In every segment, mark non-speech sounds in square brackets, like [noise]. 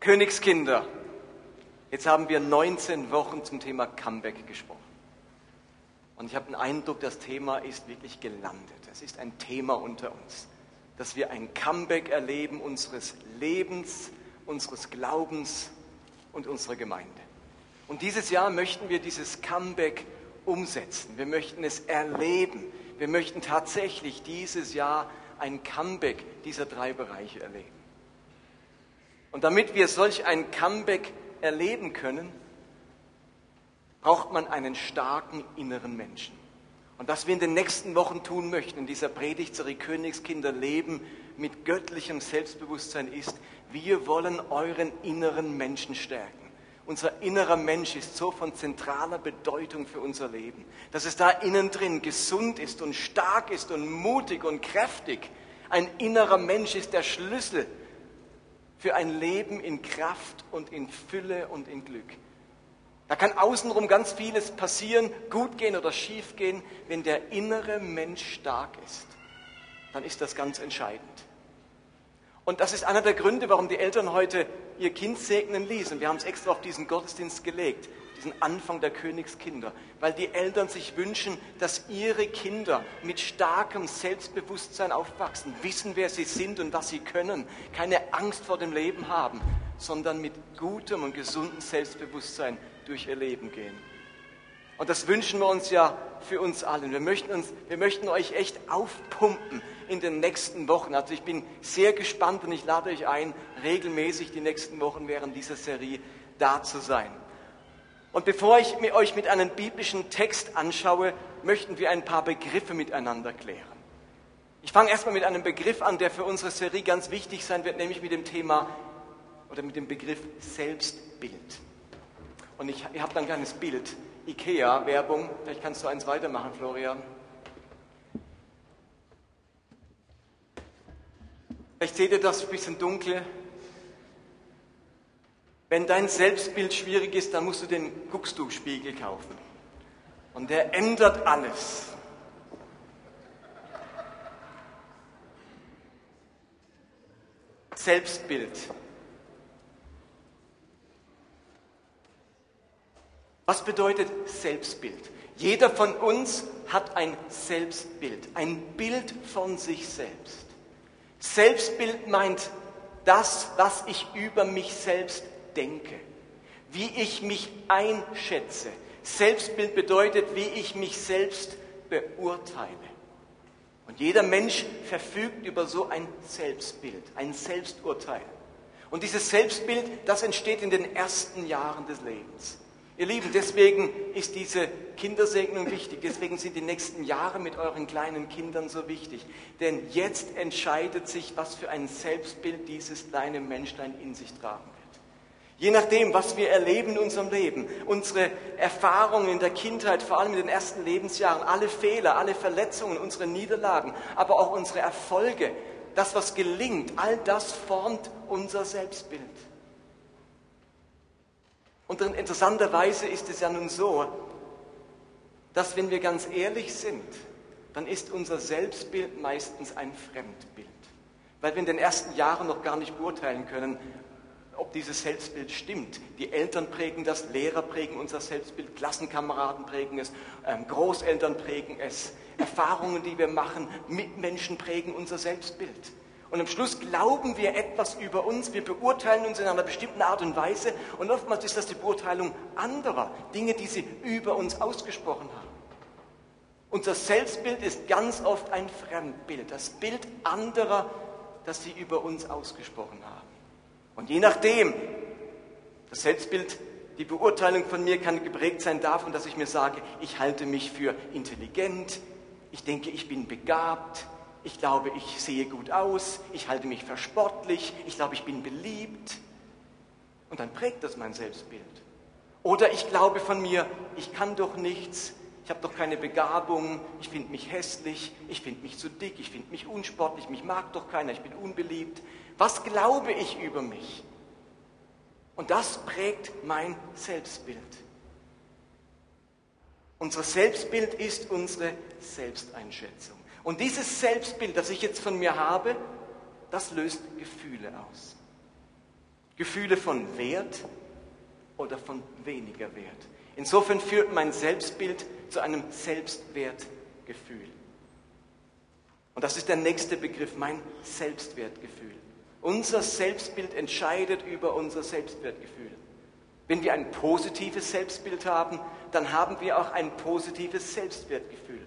Königskinder, jetzt haben wir 19 Wochen zum Thema Comeback gesprochen. Und ich habe den Eindruck, das Thema ist wirklich gelandet. Es ist ein Thema unter uns, dass wir ein Comeback erleben unseres Lebens, unseres Glaubens und unserer Gemeinde. Und dieses Jahr möchten wir dieses Comeback umsetzen. Wir möchten es erleben. Wir möchten tatsächlich dieses Jahr ein Comeback dieser drei Bereiche erleben. Und damit wir solch ein Comeback erleben können, braucht man einen starken inneren Menschen. Und was wir in den nächsten Wochen tun möchten in dieser Predigtserie Königskinder leben mit göttlichem Selbstbewusstsein ist, wir wollen euren inneren Menschen stärken. Unser innerer Mensch ist so von zentraler Bedeutung für unser Leben, dass es da innen drin gesund ist und stark ist und mutig und kräftig. Ein innerer Mensch ist der Schlüssel für ein Leben in Kraft und in Fülle und in Glück. Da kann außenrum ganz vieles passieren, gut gehen oder schief gehen. Wenn der innere Mensch stark ist, dann ist das ganz entscheidend. Und das ist einer der Gründe, warum die Eltern heute ihr Kind segnen ließen. Wir haben es extra auf diesen Gottesdienst gelegt, diesen Anfang der Königskinder, weil die Eltern sich wünschen, dass ihre Kinder mit starkem Selbstbewusstsein aufwachsen, wissen, wer sie sind und was sie können, keine Angst vor dem Leben haben, sondern mit gutem und gesundem Selbstbewusstsein durch ihr Leben gehen. Und das wünschen wir uns ja für uns allen. Wir möchten, uns, wir möchten euch echt aufpumpen in den nächsten Wochen. Also ich bin sehr gespannt und ich lade euch ein, regelmäßig die nächsten Wochen während dieser Serie da zu sein. Und bevor ich euch mit einem biblischen Text anschaue, möchten wir ein paar Begriffe miteinander klären. Ich fange erstmal mit einem Begriff an, der für unsere Serie ganz wichtig sein wird, nämlich mit dem Thema oder mit dem Begriff Selbstbild. Und ich, ihr habt ein kleines Bild IKEA, Werbung. Vielleicht kannst du eins weitermachen, Florian. Vielleicht seht ihr das ein bisschen dunkel. Wenn dein Selbstbild schwierig ist, dann musst du den Guckstuchspiegel kaufen. Und der ändert alles. Selbstbild. Was bedeutet Selbstbild? Jeder von uns hat ein Selbstbild, ein Bild von sich selbst. Selbstbild meint das, was ich über mich selbst denke, wie ich mich einschätze. Selbstbild bedeutet, wie ich mich selbst beurteile. Und jeder Mensch verfügt über so ein Selbstbild, ein Selbsturteil. Und dieses Selbstbild, das entsteht in den ersten Jahren des Lebens. Ihr Lieben, deswegen ist diese Kindersegnung wichtig. Deswegen sind die nächsten Jahre mit euren kleinen Kindern so wichtig. Denn jetzt entscheidet sich, was für ein Selbstbild dieses kleine Menschlein in sich tragen. Je nachdem, was wir erleben in unserem Leben, unsere Erfahrungen in der Kindheit, vor allem in den ersten Lebensjahren, alle Fehler, alle Verletzungen, unsere Niederlagen, aber auch unsere Erfolge, das, was gelingt, all das formt unser Selbstbild. Und interessanterweise ist es ja nun so, dass wenn wir ganz ehrlich sind, dann ist unser Selbstbild meistens ein Fremdbild. Weil wir in den ersten Jahren noch gar nicht beurteilen können, ob dieses Selbstbild stimmt. Die Eltern prägen das, Lehrer prägen unser Selbstbild, Klassenkameraden prägen es, ähm, Großeltern prägen es, Erfahrungen, die wir machen, Mitmenschen prägen unser Selbstbild. Und am Schluss glauben wir etwas über uns, wir beurteilen uns in einer bestimmten Art und Weise und oftmals ist das die Beurteilung anderer, Dinge, die sie über uns ausgesprochen haben. Unser Selbstbild ist ganz oft ein Fremdbild, das Bild anderer, das sie über uns ausgesprochen haben. Und je nachdem, das Selbstbild, die Beurteilung von mir kann geprägt sein davon, dass ich mir sage, ich halte mich für intelligent, ich denke, ich bin begabt, ich glaube, ich sehe gut aus, ich halte mich für sportlich, ich glaube, ich bin beliebt. Und dann prägt das mein Selbstbild. Oder ich glaube von mir, ich kann doch nichts, ich habe doch keine Begabung, ich finde mich hässlich, ich finde mich zu dick, ich finde mich unsportlich, mich mag doch keiner, ich bin unbeliebt. Was glaube ich über mich? Und das prägt mein Selbstbild. Unser Selbstbild ist unsere Selbsteinschätzung. Und dieses Selbstbild, das ich jetzt von mir habe, das löst Gefühle aus. Gefühle von Wert oder von weniger Wert. Insofern führt mein Selbstbild zu einem Selbstwertgefühl. Und das ist der nächste Begriff, mein Selbstwertgefühl. Unser Selbstbild entscheidet über unser Selbstwertgefühl. Wenn wir ein positives Selbstbild haben, dann haben wir auch ein positives Selbstwertgefühl.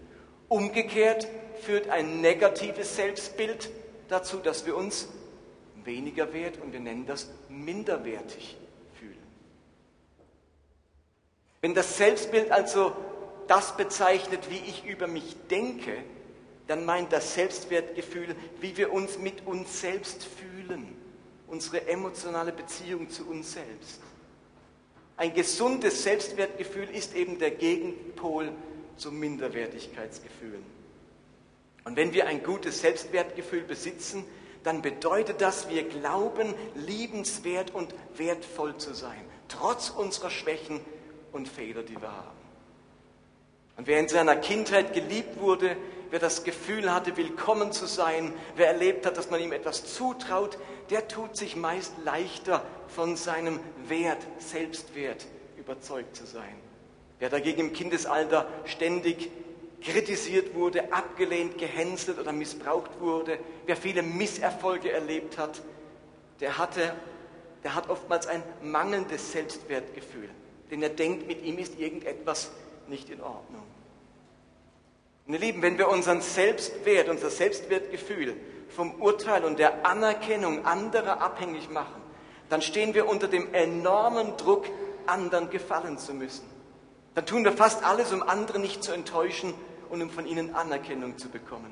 Umgekehrt führt ein negatives Selbstbild dazu, dass wir uns weniger wert und wir nennen das minderwertig fühlen. Wenn das Selbstbild also das bezeichnet, wie ich über mich denke, dann meint das Selbstwertgefühl, wie wir uns mit uns selbst fühlen, unsere emotionale Beziehung zu uns selbst. Ein gesundes Selbstwertgefühl ist eben der Gegenpol zum Minderwertigkeitsgefühlen. Und wenn wir ein gutes Selbstwertgefühl besitzen, dann bedeutet das, wir glauben, liebenswert und wertvoll zu sein, trotz unserer Schwächen und Fehler, die wir haben. Und wer in seiner Kindheit geliebt wurde, wer das Gefühl hatte, willkommen zu sein, wer erlebt hat, dass man ihm etwas zutraut, der tut sich meist leichter von seinem Wert, Selbstwert überzeugt zu sein. Wer dagegen im Kindesalter ständig kritisiert wurde, abgelehnt, gehänselt oder missbraucht wurde, wer viele Misserfolge erlebt hat, der, hatte, der hat oftmals ein mangelndes Selbstwertgefühl, denn er denkt, mit ihm ist irgendetwas nicht in Ordnung. Meine Lieben, wenn wir unseren Selbstwert, unser Selbstwertgefühl vom Urteil und der Anerkennung anderer abhängig machen, dann stehen wir unter dem enormen Druck, anderen gefallen zu müssen. Dann tun wir fast alles, um andere nicht zu enttäuschen und um von ihnen Anerkennung zu bekommen.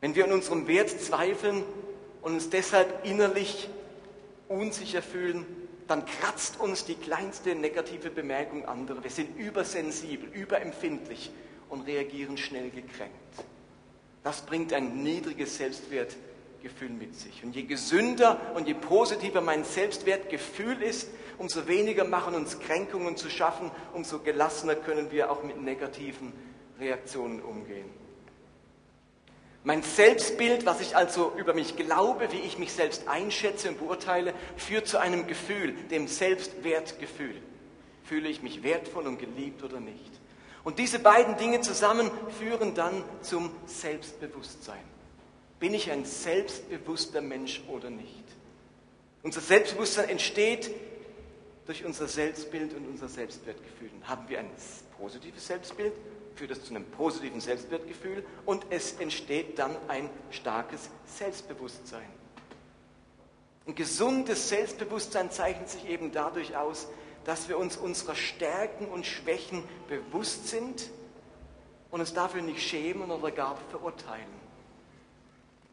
Wenn wir an unserem Wert zweifeln und uns deshalb innerlich unsicher fühlen, dann kratzt uns die kleinste negative Bemerkung anderer. Wir sind übersensibel, überempfindlich und reagieren schnell gekränkt. Das bringt ein niedriges Selbstwertgefühl mit sich. Und je gesünder und je positiver mein Selbstwertgefühl ist, umso weniger machen uns Kränkungen zu schaffen, umso gelassener können wir auch mit negativen Reaktionen umgehen. Mein Selbstbild, was ich also über mich glaube, wie ich mich selbst einschätze und beurteile, führt zu einem Gefühl, dem Selbstwertgefühl. Fühle ich mich wertvoll und geliebt oder nicht? Und diese beiden Dinge zusammen führen dann zum Selbstbewusstsein. Bin ich ein selbstbewusster Mensch oder nicht? Unser Selbstbewusstsein entsteht durch unser Selbstbild und unser Selbstwertgefühl. Haben wir ein positives Selbstbild, führt es zu einem positiven Selbstwertgefühl und es entsteht dann ein starkes Selbstbewusstsein. Ein gesundes Selbstbewusstsein zeichnet sich eben dadurch aus, dass wir uns unserer Stärken und Schwächen bewusst sind und uns dafür nicht schämen oder gar verurteilen.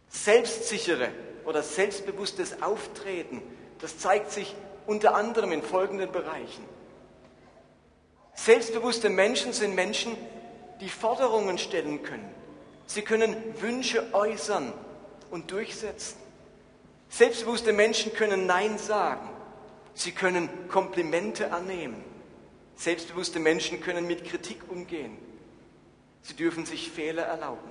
Selbstsichere oder selbstbewusstes Auftreten, das zeigt sich unter anderem in folgenden Bereichen. Selbstbewusste Menschen sind Menschen, die Forderungen stellen können. Sie können Wünsche äußern und durchsetzen. Selbstbewusste Menschen können Nein sagen. Sie können Komplimente annehmen. Selbstbewusste Menschen können mit Kritik umgehen. Sie dürfen sich Fehler erlauben.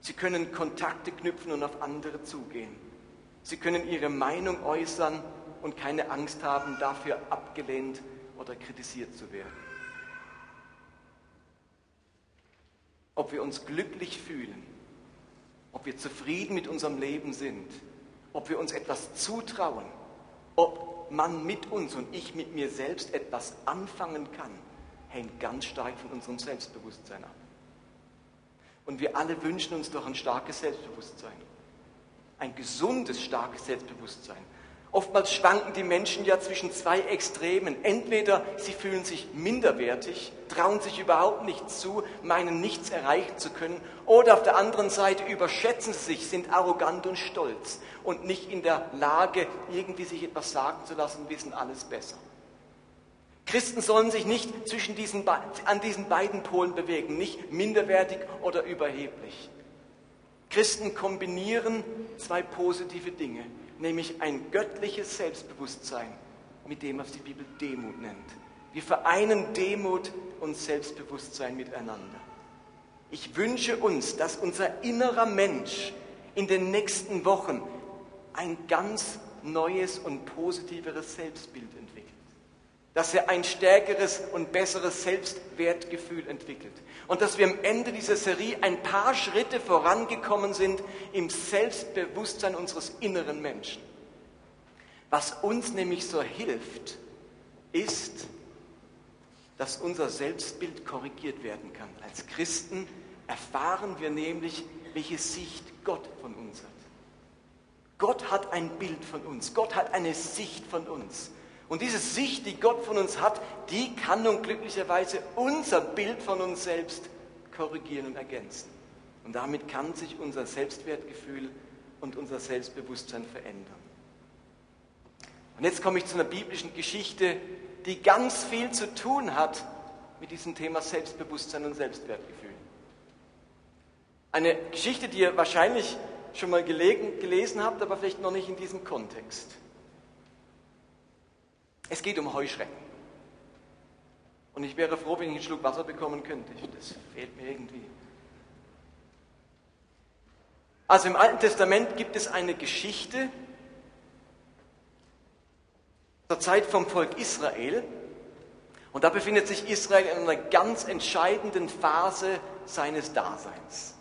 Sie können Kontakte knüpfen und auf andere zugehen. Sie können ihre Meinung äußern und keine Angst haben, dafür abgelehnt oder kritisiert zu werden. Ob wir uns glücklich fühlen, ob wir zufrieden mit unserem Leben sind, ob wir uns etwas zutrauen, ob man mit uns und ich mit mir selbst etwas anfangen kann, hängt ganz stark von unserem Selbstbewusstsein ab. Und wir alle wünschen uns doch ein starkes Selbstbewusstsein. Ein gesundes, starkes Selbstbewusstsein. Oftmals schwanken die Menschen ja zwischen zwei Extremen. Entweder sie fühlen sich minderwertig, trauen sich überhaupt nichts zu, meinen nichts erreichen zu können, oder auf der anderen Seite überschätzen sie sich, sind arrogant und stolz und nicht in der Lage, irgendwie sich etwas sagen zu lassen, wissen alles besser. Christen sollen sich nicht zwischen diesen, an diesen beiden Polen bewegen, nicht minderwertig oder überheblich. Christen kombinieren zwei positive Dinge nämlich ein göttliches Selbstbewusstsein mit dem, was die Bibel Demut nennt. Wir vereinen Demut und Selbstbewusstsein miteinander. Ich wünsche uns, dass unser innerer Mensch in den nächsten Wochen ein ganz neues und positiveres Selbstbild entwickelt. Dass er ein stärkeres und besseres Selbstwertgefühl entwickelt. Und dass wir am Ende dieser Serie ein paar Schritte vorangekommen sind im Selbstbewusstsein unseres inneren Menschen. Was uns nämlich so hilft, ist, dass unser Selbstbild korrigiert werden kann. Als Christen erfahren wir nämlich, welche Sicht Gott von uns hat. Gott hat ein Bild von uns. Gott hat eine Sicht von uns. Und diese Sicht, die Gott von uns hat, die kann nun glücklicherweise unser Bild von uns selbst korrigieren und ergänzen. Und damit kann sich unser Selbstwertgefühl und unser Selbstbewusstsein verändern. Und jetzt komme ich zu einer biblischen Geschichte, die ganz viel zu tun hat mit diesem Thema Selbstbewusstsein und Selbstwertgefühl. Eine Geschichte, die ihr wahrscheinlich schon mal gelesen habt, aber vielleicht noch nicht in diesem Kontext. Es geht um Heuschrecken. Und ich wäre froh, wenn ich einen Schluck Wasser bekommen könnte. Das fehlt mir irgendwie. Also im Alten Testament gibt es eine Geschichte zur Zeit vom Volk Israel. Und da befindet sich Israel in einer ganz entscheidenden Phase seines Daseins.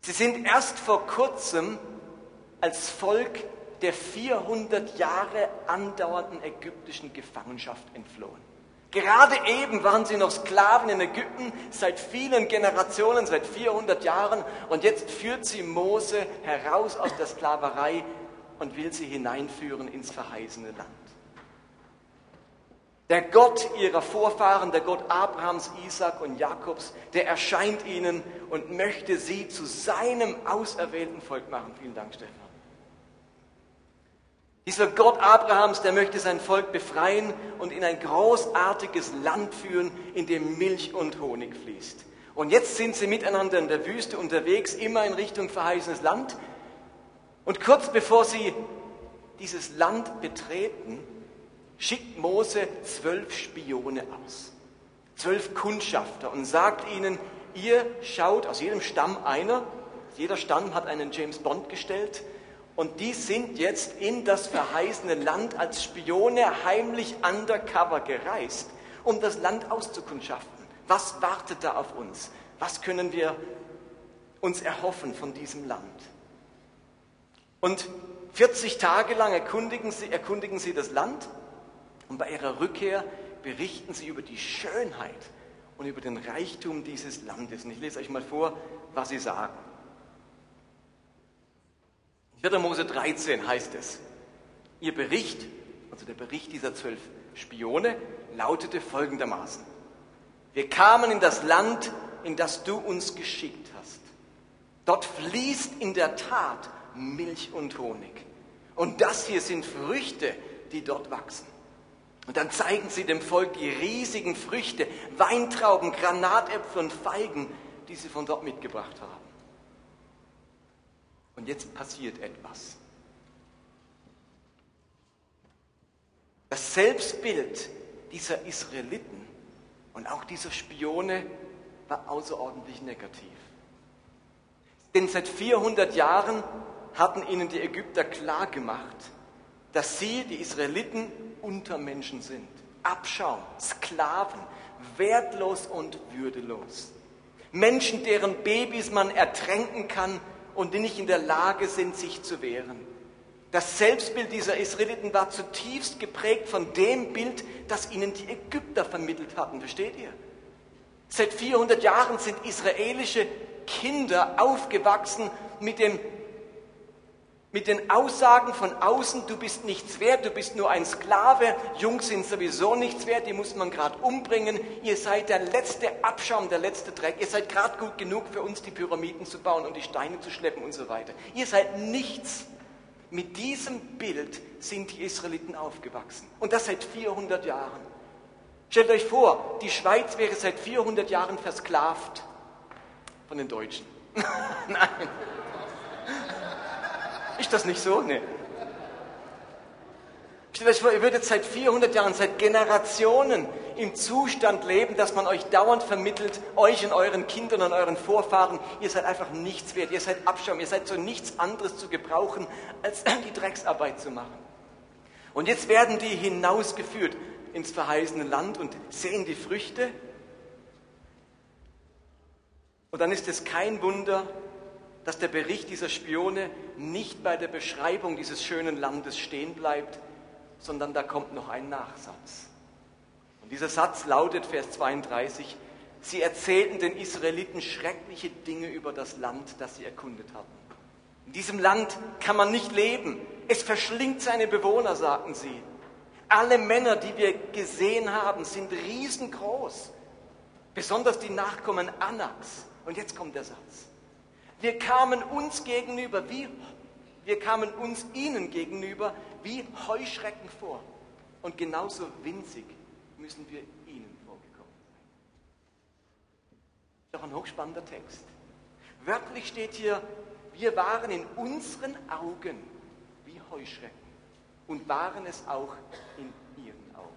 Sie sind erst vor kurzem als Volk der 400 Jahre andauernden ägyptischen Gefangenschaft entflohen. Gerade eben waren sie noch Sklaven in Ägypten seit vielen Generationen, seit 400 Jahren. Und jetzt führt sie Mose heraus aus der Sklaverei und will sie hineinführen ins verheißene Land. Der Gott ihrer Vorfahren, der Gott Abrahams, Isaac und Jakobs, der erscheint ihnen und möchte sie zu seinem auserwählten Volk machen. Vielen Dank, Stefan. Dieser Gott Abrahams, der möchte sein Volk befreien und in ein großartiges Land führen, in dem Milch und Honig fließt. Und jetzt sind sie miteinander in der Wüste unterwegs, immer in Richtung verheißenes Land. Und kurz bevor sie dieses Land betreten, schickt Mose zwölf Spione aus, zwölf Kundschafter und sagt ihnen, ihr schaut aus jedem Stamm einer, jeder Stamm hat einen James Bond gestellt, und die sind jetzt in das verheißene Land als Spione heimlich undercover gereist, um das Land auszukundschaften. Was wartet da auf uns? Was können wir uns erhoffen von diesem Land? Und 40 Tage lang erkundigen sie, erkundigen sie das Land und bei ihrer Rückkehr berichten sie über die Schönheit und über den Reichtum dieses Landes. Und ich lese euch mal vor, was sie sagen. 4. Mose 13 heißt es, ihr Bericht, also der Bericht dieser zwölf Spione, lautete folgendermaßen. Wir kamen in das Land, in das du uns geschickt hast. Dort fließt in der Tat Milch und Honig. Und das hier sind Früchte, die dort wachsen. Und dann zeigen sie dem Volk die riesigen Früchte, Weintrauben, Granatäpfel und Feigen, die sie von dort mitgebracht haben. Und jetzt passiert etwas. Das Selbstbild dieser Israeliten und auch dieser Spione war außerordentlich negativ. Denn seit 400 Jahren hatten ihnen die Ägypter klar gemacht, dass sie, die Israeliten, Untermenschen sind. Abschaum, Sklaven, wertlos und würdelos. Menschen, deren Babys man ertränken kann und die nicht in der Lage sind, sich zu wehren. Das Selbstbild dieser Israeliten war zutiefst geprägt von dem Bild, das ihnen die Ägypter vermittelt hatten. Versteht ihr? Seit 400 Jahren sind israelische Kinder aufgewachsen mit dem mit den Aussagen von außen, du bist nichts wert, du bist nur ein Sklave, Jungs sind sowieso nichts wert, die muss man gerade umbringen, ihr seid der letzte Abschaum, der letzte Dreck, ihr seid gerade gut genug für uns, die Pyramiden zu bauen und die Steine zu schleppen und so weiter. Ihr seid nichts. Mit diesem Bild sind die Israeliten aufgewachsen. Und das seit 400 Jahren. Stellt euch vor, die Schweiz wäre seit 400 Jahren versklavt von den Deutschen. [laughs] Nein. Ist das nicht so? Nee. Stellt euch vor, ihr würdet seit 400 Jahren, seit Generationen im Zustand leben, dass man euch dauernd vermittelt, euch und euren Kindern und euren Vorfahren, ihr seid einfach nichts wert, ihr seid Abschaum, ihr seid so nichts anderes zu gebrauchen, als [clears throat] die Drecksarbeit zu machen. Und jetzt werden die hinausgeführt ins verheißene Land und sehen die Früchte. Und dann ist es kein Wunder, dass der Bericht dieser Spione nicht bei der Beschreibung dieses schönen Landes stehen bleibt, sondern da kommt noch ein Nachsatz. Und dieser Satz lautet, Vers 32, sie erzählten den Israeliten schreckliche Dinge über das Land, das sie erkundet hatten. In diesem Land kann man nicht leben. Es verschlingt seine Bewohner, sagten sie. Alle Männer, die wir gesehen haben, sind riesengroß. Besonders die Nachkommen Anaks. Und jetzt kommt der Satz. Wir kamen uns gegenüber wie, wir kamen uns ihnen gegenüber wie Heuschrecken vor. Und genauso winzig müssen wir ihnen vorgekommen sein. Doch ein hochspannender Text. Wörtlich steht hier, wir waren in unseren Augen wie Heuschrecken und waren es auch in ihren Augen.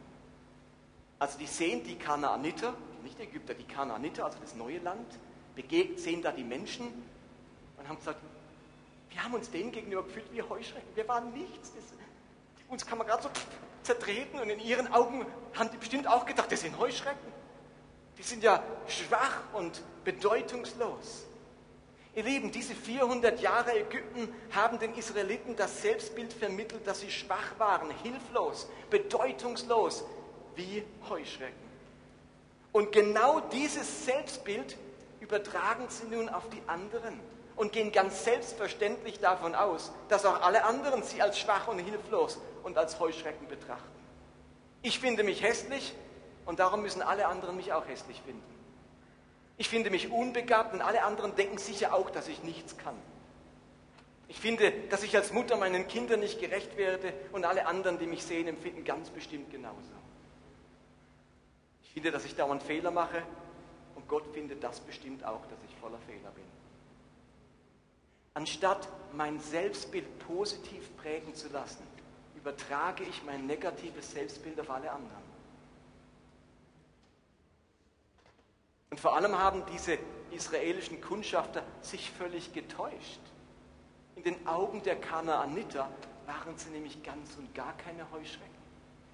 Also die sehen die Kanaaniter, nicht Ägypter, die Kanaaniter, also das neue Land, sehen da die Menschen und haben gesagt, wir haben uns denen gegenüber gefühlt wie Heuschrecken. Wir waren nichts. Das, uns kann man gerade so zertreten und in ihren Augen haben die bestimmt auch gedacht, das sind Heuschrecken. Die sind ja schwach und bedeutungslos. Ihr Lieben, diese 400 Jahre Ägypten haben den Israeliten das Selbstbild vermittelt, dass sie schwach waren, hilflos, bedeutungslos, wie Heuschrecken. Und genau dieses Selbstbild übertragen sie nun auf die anderen und gehen ganz selbstverständlich davon aus, dass auch alle anderen sie als schwach und hilflos und als Heuschrecken betrachten. Ich finde mich hässlich und darum müssen alle anderen mich auch hässlich finden. Ich finde mich unbegabt und alle anderen denken sicher auch, dass ich nichts kann. Ich finde, dass ich als Mutter meinen Kindern nicht gerecht werde und alle anderen, die mich sehen, empfinden ganz bestimmt genauso. Ich finde, dass ich dauernd Fehler mache und Gott findet das bestimmt auch, dass ich voller Fehler bin. Anstatt mein Selbstbild positiv prägen zu lassen, übertrage ich mein negatives Selbstbild auf alle anderen. Und vor allem haben diese israelischen Kundschafter sich völlig getäuscht. In den Augen der Kanaaniter waren sie nämlich ganz und gar keine Heuschrecken.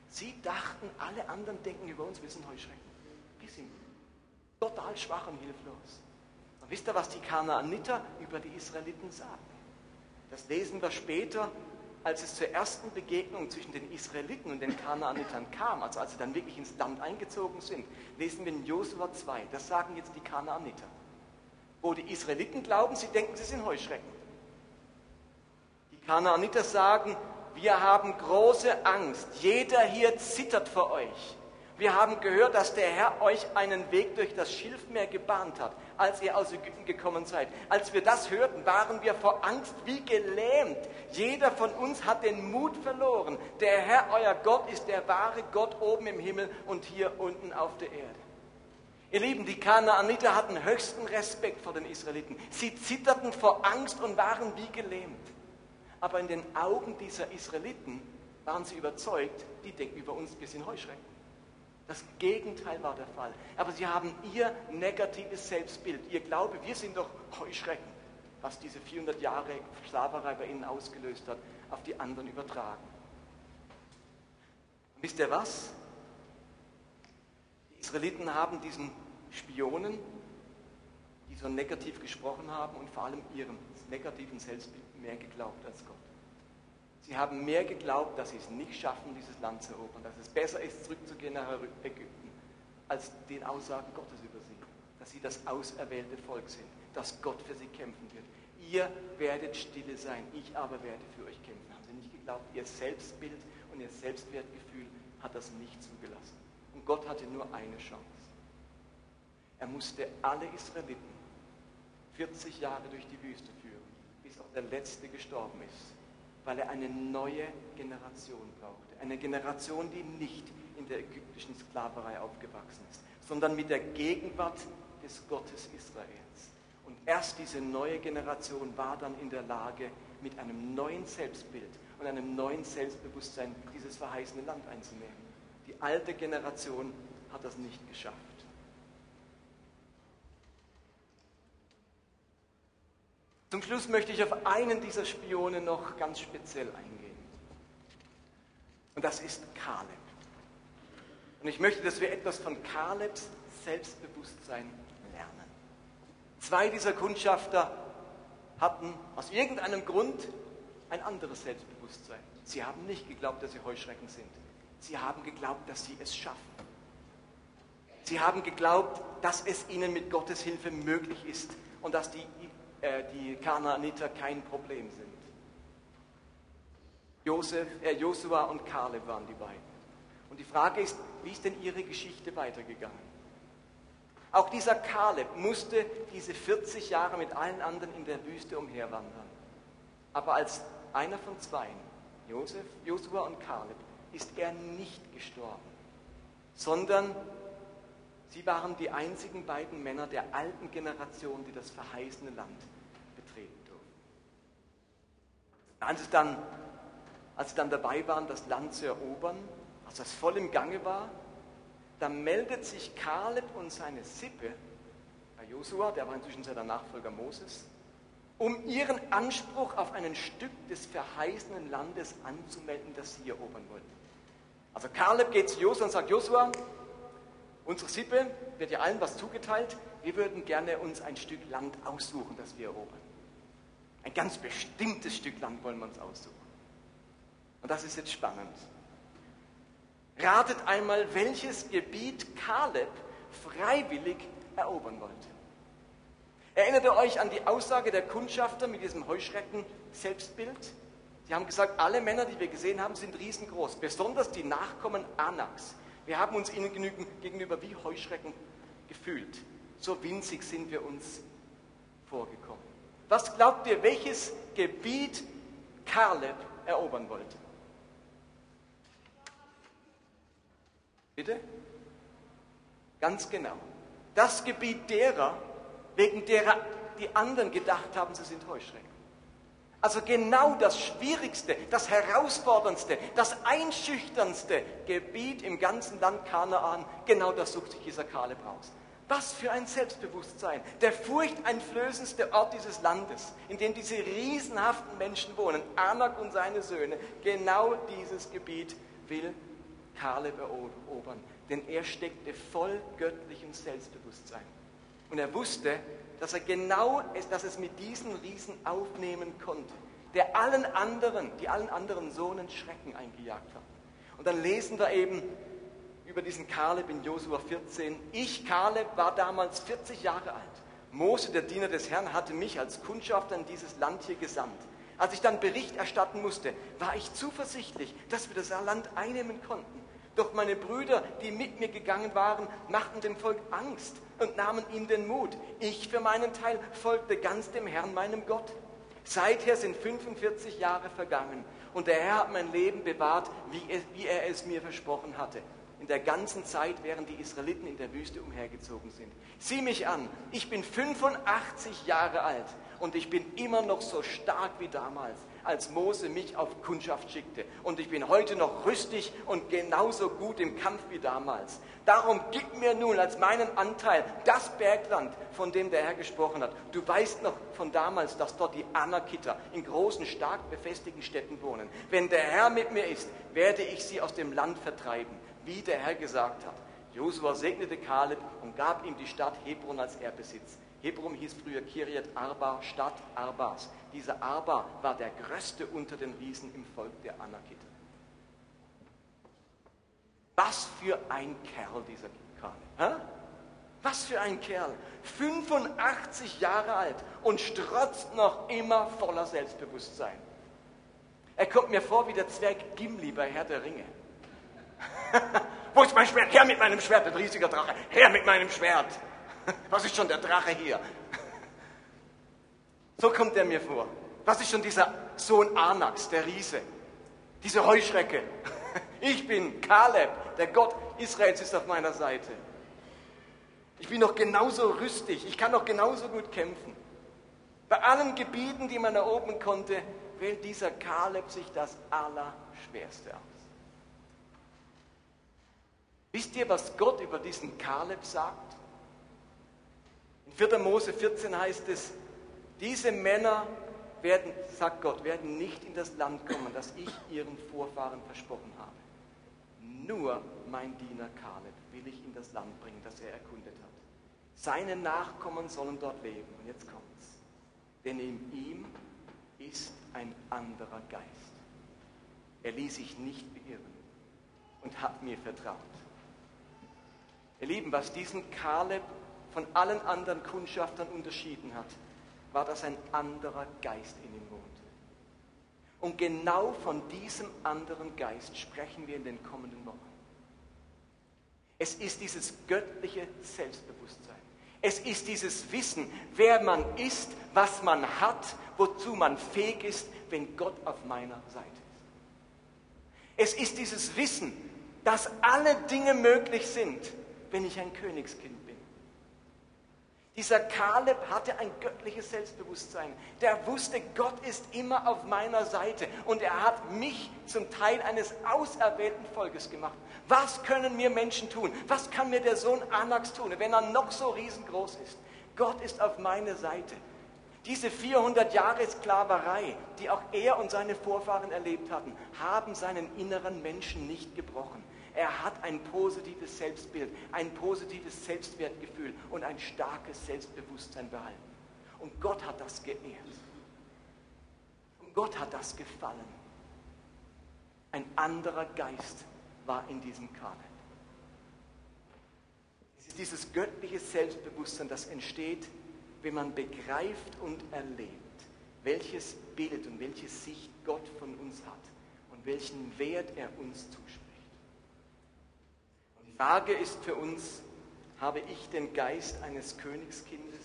Sie dachten, alle anderen denken über uns, wir sind Heuschrecken. Wir sind total schwach und hilflos. Wisst ihr, was die Kanaaniter über die Israeliten sagen? Das lesen wir später, als es zur ersten Begegnung zwischen den Israeliten und den Kanaanitern kam, also als sie dann wirklich ins Land eingezogen sind, lesen wir in Josua 2. Das sagen jetzt die Kanaaniter. Wo die Israeliten glauben, sie denken, sie sind Heuschrecken. Die Kanaaniter sagen, wir haben große Angst. Jeder hier zittert vor euch. Wir haben gehört, dass der Herr euch einen Weg durch das Schilfmeer gebahnt hat, als ihr aus Ägypten gekommen seid. Als wir das hörten, waren wir vor Angst wie gelähmt. Jeder von uns hat den Mut verloren. Der Herr, euer Gott, ist der wahre Gott oben im Himmel und hier unten auf der Erde. Ihr Lieben, die Kanaaniter hatten höchsten Respekt vor den Israeliten. Sie zitterten vor Angst und waren wie gelähmt. Aber in den Augen dieser Israeliten waren sie überzeugt, die denken über uns, wir sind Heuschrecken. Das Gegenteil war der Fall. Aber sie haben ihr negatives Selbstbild, ihr Glaube, wir sind doch Heuschrecken, was diese 400 Jahre Sklaverei bei ihnen ausgelöst hat, auf die anderen übertragen. Und wisst ihr was? Die Israeliten haben diesen Spionen, die so negativ gesprochen haben und vor allem ihrem negativen Selbstbild mehr geglaubt als Gott. Sie haben mehr geglaubt, dass sie es nicht schaffen, dieses Land zu erobern, dass es besser ist, zurückzugehen nach Ägypten, als den Aussagen Gottes über sie, dass sie das auserwählte Volk sind, dass Gott für sie kämpfen wird. Ihr werdet stille sein, ich aber werde für euch kämpfen. Haben sie nicht geglaubt? Ihr Selbstbild und ihr Selbstwertgefühl hat das nicht zugelassen. Und Gott hatte nur eine Chance. Er musste alle Israeliten 40 Jahre durch die Wüste führen, bis auch der Letzte gestorben ist weil er eine neue Generation brauchte. Eine Generation, die nicht in der ägyptischen Sklaverei aufgewachsen ist, sondern mit der Gegenwart des Gottes Israels. Und erst diese neue Generation war dann in der Lage, mit einem neuen Selbstbild und einem neuen Selbstbewusstsein dieses verheißene Land einzunehmen. Die alte Generation hat das nicht geschafft. Zum Schluss möchte ich auf einen dieser Spione noch ganz speziell eingehen. Und das ist Kaleb. Und ich möchte, dass wir etwas von Kalebs Selbstbewusstsein lernen. Zwei dieser Kundschafter hatten aus irgendeinem Grund ein anderes Selbstbewusstsein. Sie haben nicht geglaubt, dass sie Heuschrecken sind. Sie haben geglaubt, dass sie es schaffen. Sie haben geglaubt, dass es ihnen mit Gottes Hilfe möglich ist und dass die, äh, die Kanaaniter kein Problem sind. Josef, äh, Josua und Kaleb waren die beiden. Und die Frage ist, wie ist denn ihre Geschichte weitergegangen? Auch dieser Kaleb musste diese 40 Jahre mit allen anderen in der Wüste umherwandern. Aber als einer von zweien, Josef, Josua und Kaleb, ist er nicht gestorben, sondern sie waren die einzigen beiden Männer der alten Generation, die das verheißene Land betreten durften. Als, es dann, als sie dann dabei waren, das Land zu erobern, als das voll im Gange war, da meldet sich Kaleb und seine Sippe bei Josua, der war inzwischen der Nachfolger Moses, um ihren Anspruch auf ein Stück des verheißenen Landes anzumelden, das sie erobern wollten. Also Kaleb geht zu Josua und sagt, Josua, unsere Sippe wird ja allen was zugeteilt, wir würden gerne uns ein Stück Land aussuchen, das wir erobern. Ein ganz bestimmtes Stück Land wollen wir uns aussuchen. Und das ist jetzt spannend. Ratet einmal, welches Gebiet Kaleb freiwillig erobern wollte. Erinnert ihr euch an die Aussage der Kundschafter mit diesem Heuschrecken-Selbstbild? Sie haben gesagt, alle Männer, die wir gesehen haben, sind riesengroß, besonders die Nachkommen Anaks. Wir haben uns ihnen gegenüber wie Heuschrecken gefühlt. So winzig sind wir uns vorgekommen. Was glaubt ihr, welches Gebiet Kaleb erobern wollte? Bitte? Ganz genau. Das Gebiet derer, wegen derer die anderen gedacht haben, sie sind Heuschrecken. Also genau das schwierigste, das herausforderndste, das einschüchternste Gebiet im ganzen Land Kanaan, genau das sucht sich dieser Kaleb aus. Was für ein Selbstbewusstsein. Der furchteinflößendste Ort dieses Landes, in dem diese riesenhaften Menschen wohnen, Anak und seine Söhne, genau dieses Gebiet will Kaleb erobern. Denn er steckte voll göttlichem Selbstbewusstsein. Und er wusste, dass er genau dass es mit diesen Riesen aufnehmen konnte, der allen anderen, die allen anderen Sohnen Schrecken eingejagt hat. Und dann lesen wir eben über diesen Kaleb in Josua 14. Ich, Kaleb, war damals 40 Jahre alt. Mose, der Diener des Herrn, hatte mich als Kundschafter in dieses Land hier gesandt. Als ich dann Bericht erstatten musste, war ich zuversichtlich, dass wir das Land einnehmen konnten. Doch meine Brüder, die mit mir gegangen waren, machten dem Volk Angst und nahmen ihm den Mut. Ich für meinen Teil folgte ganz dem Herrn, meinem Gott. Seither sind 45 Jahre vergangen und der Herr hat mein Leben bewahrt, wie er es mir versprochen hatte. In der ganzen Zeit, während die Israeliten in der Wüste umhergezogen sind. Sieh mich an, ich bin 85 Jahre alt und ich bin immer noch so stark wie damals als Mose mich auf Kundschaft schickte. Und ich bin heute noch rüstig und genauso gut im Kampf wie damals. Darum gib mir nun als meinen Anteil das Bergland, von dem der Herr gesprochen hat. Du weißt noch von damals, dass dort die Anakiter in großen, stark befestigten Städten wohnen. Wenn der Herr mit mir ist, werde ich sie aus dem Land vertreiben, wie der Herr gesagt hat. Josua segnete Kaleb und gab ihm die Stadt Hebron als Erbesitz. Hebron hieß früher Kiriat Arba, Stadt Arbas. Dieser Arba war der größte unter den Riesen im Volk der Anakiter. Was für ein Kerl dieser Kaleb. Was für ein Kerl. 85 Jahre alt und strotzt noch immer voller Selbstbewusstsein. Er kommt mir vor wie der Zwerg Gimli bei Herr der Ringe. [laughs] Wo ist mein Schwert? Her mit meinem Schwert, ein riesiger Drache. Her mit meinem Schwert. Was ist schon der Drache hier? So kommt er mir vor. Was ist schon dieser Sohn Anax, der Riese? Diese Heuschrecke. Ich bin Kaleb, der Gott Israels ist auf meiner Seite. Ich bin noch genauso rüstig, ich kann noch genauso gut kämpfen. Bei allen Gebieten, die man erobern konnte, wählt dieser Kaleb sich das Allerschwerste aus. Wisst ihr, was Gott über diesen Kaleb sagt? In 4. Mose 14 heißt es, diese Männer werden, sagt Gott, werden nicht in das Land kommen, das ich ihren Vorfahren versprochen habe. Nur mein Diener Kaleb will ich in das Land bringen, das er erkundet hat. Seine Nachkommen sollen dort leben. Und jetzt kommt's. Denn in ihm ist ein anderer Geist. Er ließ sich nicht beirren und hat mir vertraut. Ihr Lieben, was diesen Kaleb von allen anderen Kundschaftern unterschieden hat, war, dass ein anderer Geist in ihm wohnte. Und genau von diesem anderen Geist sprechen wir in den kommenden Wochen. Es ist dieses göttliche Selbstbewusstsein. Es ist dieses Wissen, wer man ist, was man hat, wozu man fähig ist, wenn Gott auf meiner Seite ist. Es ist dieses Wissen, dass alle Dinge möglich sind, wenn ich ein Königskind bin. Dieser Kaleb hatte ein göttliches Selbstbewusstsein. Der wusste, Gott ist immer auf meiner Seite und er hat mich zum Teil eines auserwählten Volkes gemacht. Was können mir Menschen tun? Was kann mir der Sohn Anaks tun, wenn er noch so riesengroß ist? Gott ist auf meiner Seite. Diese 400 Jahre Sklaverei, die auch er und seine Vorfahren erlebt hatten, haben seinen inneren Menschen nicht gebrochen. Er hat ein positives Selbstbild, ein positives Selbstwertgefühl und ein starkes Selbstbewusstsein behalten. Und Gott hat das geehrt. Und Gott hat das gefallen. Ein anderer Geist war in diesem Kaleb. Es ist dieses göttliche Selbstbewusstsein, das entsteht, wenn man begreift und erlebt, welches Bild und welche Sicht Gott von uns hat und welchen Wert er uns zuspricht. Die Frage ist für uns, habe ich den Geist eines Königskindes?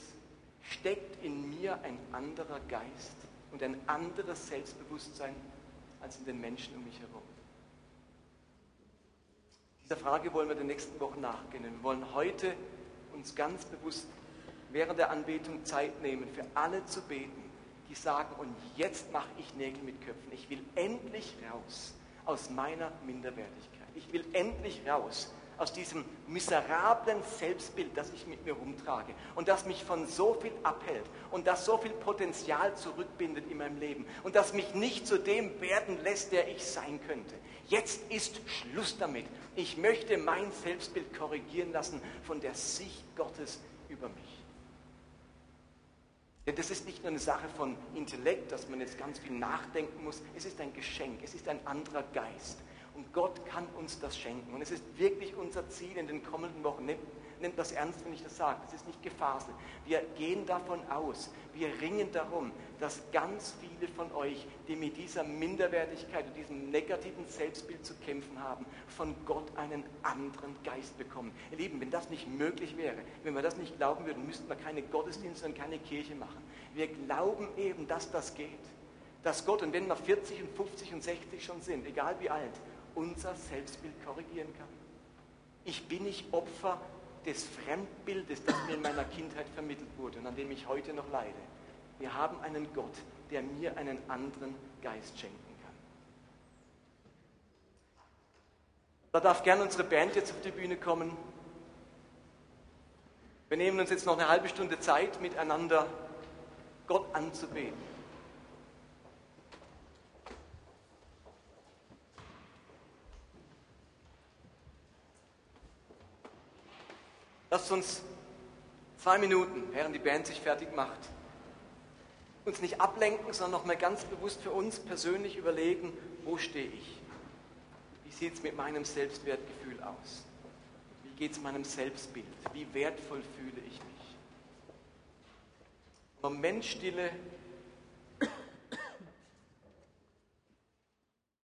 Steckt in mir ein anderer Geist und ein anderes Selbstbewusstsein als in den Menschen um mich herum? Dieser Frage wollen wir in den nächsten Wochen nachgehen. Wir wollen heute uns ganz bewusst während der Anbetung Zeit nehmen, für alle zu beten, die sagen, und jetzt mache ich Nägel mit Köpfen. Ich will endlich raus aus meiner Minderwertigkeit. Ich will endlich raus aus diesem miserablen Selbstbild, das ich mit mir rumtrage und das mich von so viel abhält und das so viel Potenzial zurückbindet in meinem Leben und das mich nicht zu dem werden lässt, der ich sein könnte. Jetzt ist Schluss damit. Ich möchte mein Selbstbild korrigieren lassen von der Sicht Gottes über mich. Denn das ist nicht nur eine Sache von Intellekt, dass man jetzt ganz viel nachdenken muss. Es ist ein Geschenk, es ist ein anderer Geist. Und Gott kann uns das schenken. Und es ist wirklich unser Ziel in den kommenden Wochen. Nehmt, nehmt das ernst, wenn ich das sage. Es ist nicht Gefasel. Wir gehen davon aus, wir ringen darum, dass ganz viele von euch, die mit dieser Minderwertigkeit und diesem negativen Selbstbild zu kämpfen haben, von Gott einen anderen Geist bekommen. Ihr Lieben, wenn das nicht möglich wäre, wenn wir das nicht glauben würden, müssten wir keine Gottesdienste und keine Kirche machen. Wir glauben eben, dass das geht. Dass Gott, und wenn wir 40 und 50 und 60 schon sind, egal wie alt, unser Selbstbild korrigieren kann. Ich bin nicht Opfer des Fremdbildes, das mir in meiner Kindheit vermittelt wurde und an dem ich heute noch leide. Wir haben einen Gott, der mir einen anderen Geist schenken kann. Da darf gern unsere Band jetzt auf die Bühne kommen. Wir nehmen uns jetzt noch eine halbe Stunde Zeit, miteinander Gott anzubeten. Lasst uns zwei Minuten, während die Band sich fertig macht, uns nicht ablenken, sondern nochmal ganz bewusst für uns persönlich überlegen, wo stehe ich? Wie sieht es mit meinem Selbstwertgefühl aus? Wie geht es meinem Selbstbild? Wie wertvoll fühle ich mich? Moment Stille